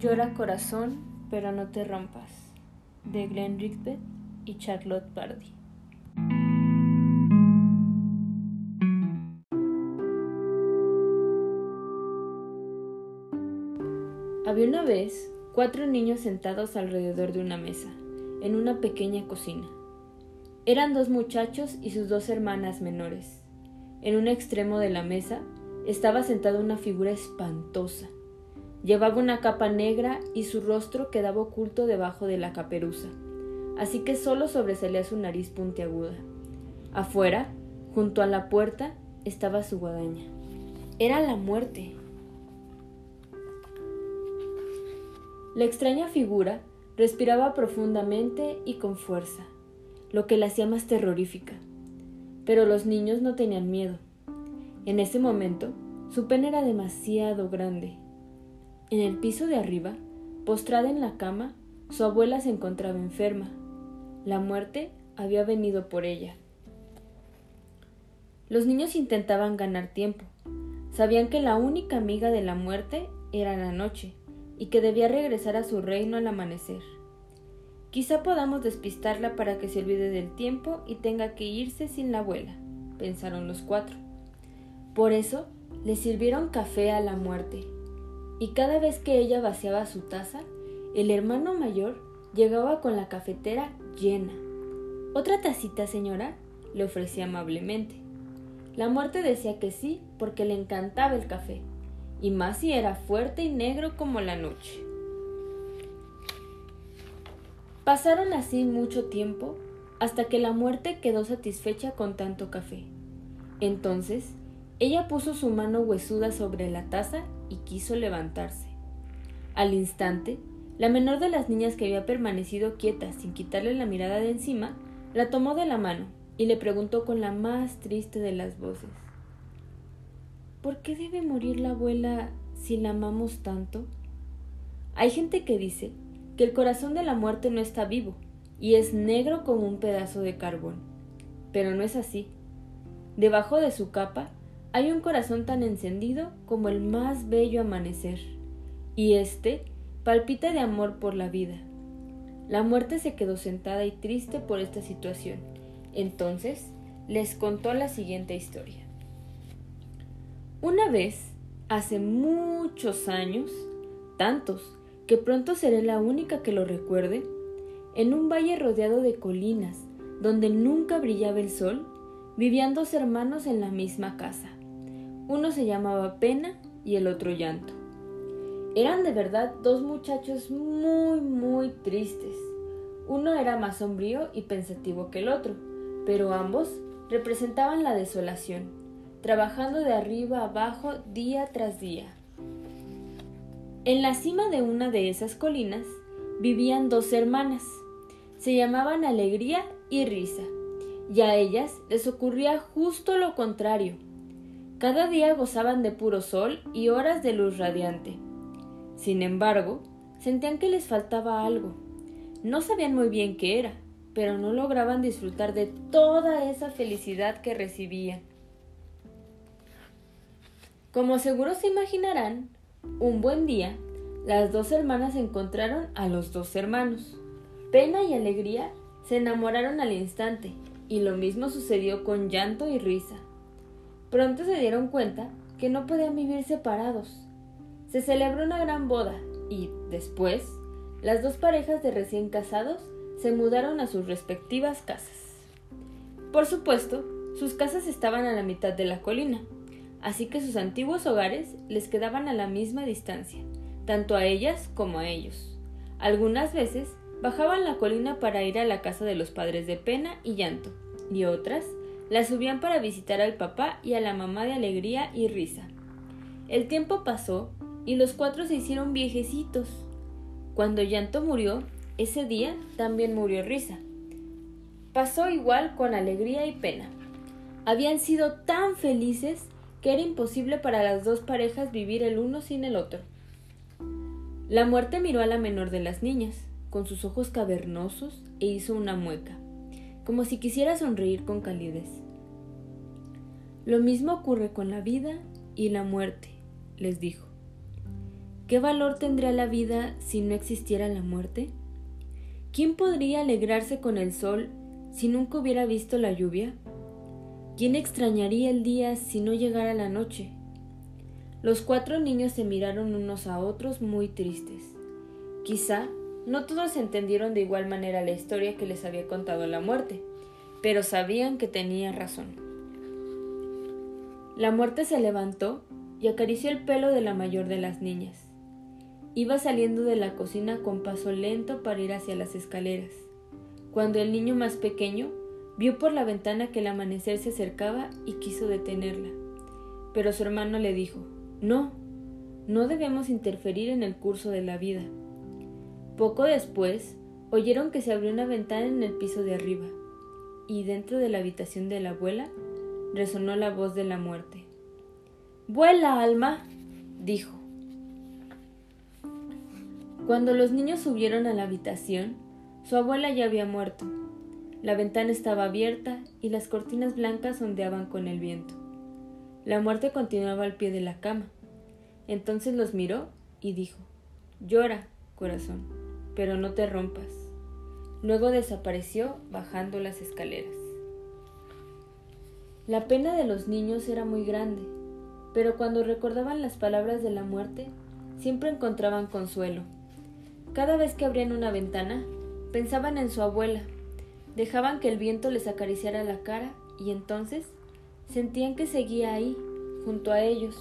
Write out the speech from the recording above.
Llora corazón, pero no te rompas, de Glenn Rigby y Charlotte Bardi. Había una vez cuatro niños sentados alrededor de una mesa, en una pequeña cocina. Eran dos muchachos y sus dos hermanas menores. En un extremo de la mesa estaba sentada una figura espantosa. Llevaba una capa negra y su rostro quedaba oculto debajo de la caperuza, así que solo sobresalía su nariz puntiaguda. Afuera, junto a la puerta, estaba su guadaña. Era la muerte. La extraña figura respiraba profundamente y con fuerza, lo que la hacía más terrorífica. Pero los niños no tenían miedo. En ese momento, su pena era demasiado grande. En el piso de arriba, postrada en la cama, su abuela se encontraba enferma. La muerte había venido por ella. Los niños intentaban ganar tiempo. Sabían que la única amiga de la muerte era la noche y que debía regresar a su reino al amanecer. Quizá podamos despistarla para que se olvide del tiempo y tenga que irse sin la abuela, pensaron los cuatro. Por eso le sirvieron café a la muerte, y cada vez que ella vaciaba su taza, el hermano mayor llegaba con la cafetera llena. ¿Otra tacita, señora? le ofrecía amablemente. La muerte decía que sí, porque le encantaba el café, y más si era fuerte y negro como la noche. Pasaron así mucho tiempo hasta que la muerte quedó satisfecha con tanto café. Entonces ella puso su mano huesuda sobre la taza y quiso levantarse. Al instante, la menor de las niñas que había permanecido quieta sin quitarle la mirada de encima, la tomó de la mano y le preguntó con la más triste de las voces ¿Por qué debe morir la abuela si la amamos tanto? Hay gente que dice que el corazón de la muerte no está vivo y es negro como un pedazo de carbón. Pero no es así. Debajo de su capa hay un corazón tan encendido como el más bello amanecer, y éste palpita de amor por la vida. La muerte se quedó sentada y triste por esta situación. Entonces les contó la siguiente historia. Una vez, hace muchos años, tantos, que pronto seré la única que lo recuerde, en un valle rodeado de colinas, donde nunca brillaba el sol, vivían dos hermanos en la misma casa. Uno se llamaba Pena y el otro Llanto. Eran de verdad dos muchachos muy, muy tristes. Uno era más sombrío y pensativo que el otro, pero ambos representaban la desolación, trabajando de arriba abajo día tras día. En la cima de una de esas colinas vivían dos hermanas. Se llamaban Alegría y Risa, y a ellas les ocurría justo lo contrario cada día gozaban de puro sol y horas de luz radiante. Sin embargo, sentían que les faltaba algo. No sabían muy bien qué era, pero no lograban disfrutar de toda esa felicidad que recibían. Como seguro se imaginarán, un buen día, las dos hermanas encontraron a los dos hermanos. Pena y alegría se enamoraron al instante, y lo mismo sucedió con llanto y risa. Pronto se dieron cuenta que no podían vivir separados. Se celebró una gran boda y, después, las dos parejas de recién casados se mudaron a sus respectivas casas. Por supuesto, sus casas estaban a la mitad de la colina, así que sus antiguos hogares les quedaban a la misma distancia, tanto a ellas como a ellos. Algunas veces bajaban la colina para ir a la casa de los padres de pena y llanto, y otras la subían para visitar al papá y a la mamá de alegría y risa. El tiempo pasó y los cuatro se hicieron viejecitos. Cuando Llanto murió, ese día también murió Risa. Pasó igual con alegría y pena. Habían sido tan felices que era imposible para las dos parejas vivir el uno sin el otro. La muerte miró a la menor de las niñas, con sus ojos cavernosos, e hizo una mueca como si quisiera sonreír con calidez. Lo mismo ocurre con la vida y la muerte, les dijo. ¿Qué valor tendría la vida si no existiera la muerte? ¿Quién podría alegrarse con el sol si nunca hubiera visto la lluvia? ¿Quién extrañaría el día si no llegara la noche? Los cuatro niños se miraron unos a otros muy tristes. Quizá no todos entendieron de igual manera la historia que les había contado la muerte, pero sabían que tenía razón. La muerte se levantó y acarició el pelo de la mayor de las niñas. Iba saliendo de la cocina con paso lento para ir hacia las escaleras, cuando el niño más pequeño vio por la ventana que el amanecer se acercaba y quiso detenerla. Pero su hermano le dijo, No, no debemos interferir en el curso de la vida. Poco después, oyeron que se abrió una ventana en el piso de arriba, y dentro de la habitación de la abuela resonó la voz de la muerte. Vuela, alma, dijo. Cuando los niños subieron a la habitación, su abuela ya había muerto. La ventana estaba abierta y las cortinas blancas ondeaban con el viento. La muerte continuaba al pie de la cama. Entonces los miró y dijo, Llora, corazón, pero no te rompas. Luego desapareció bajando las escaleras. La pena de los niños era muy grande, pero cuando recordaban las palabras de la muerte, siempre encontraban consuelo. Cada vez que abrían una ventana, pensaban en su abuela, dejaban que el viento les acariciara la cara y entonces sentían que seguía ahí, junto a ellos,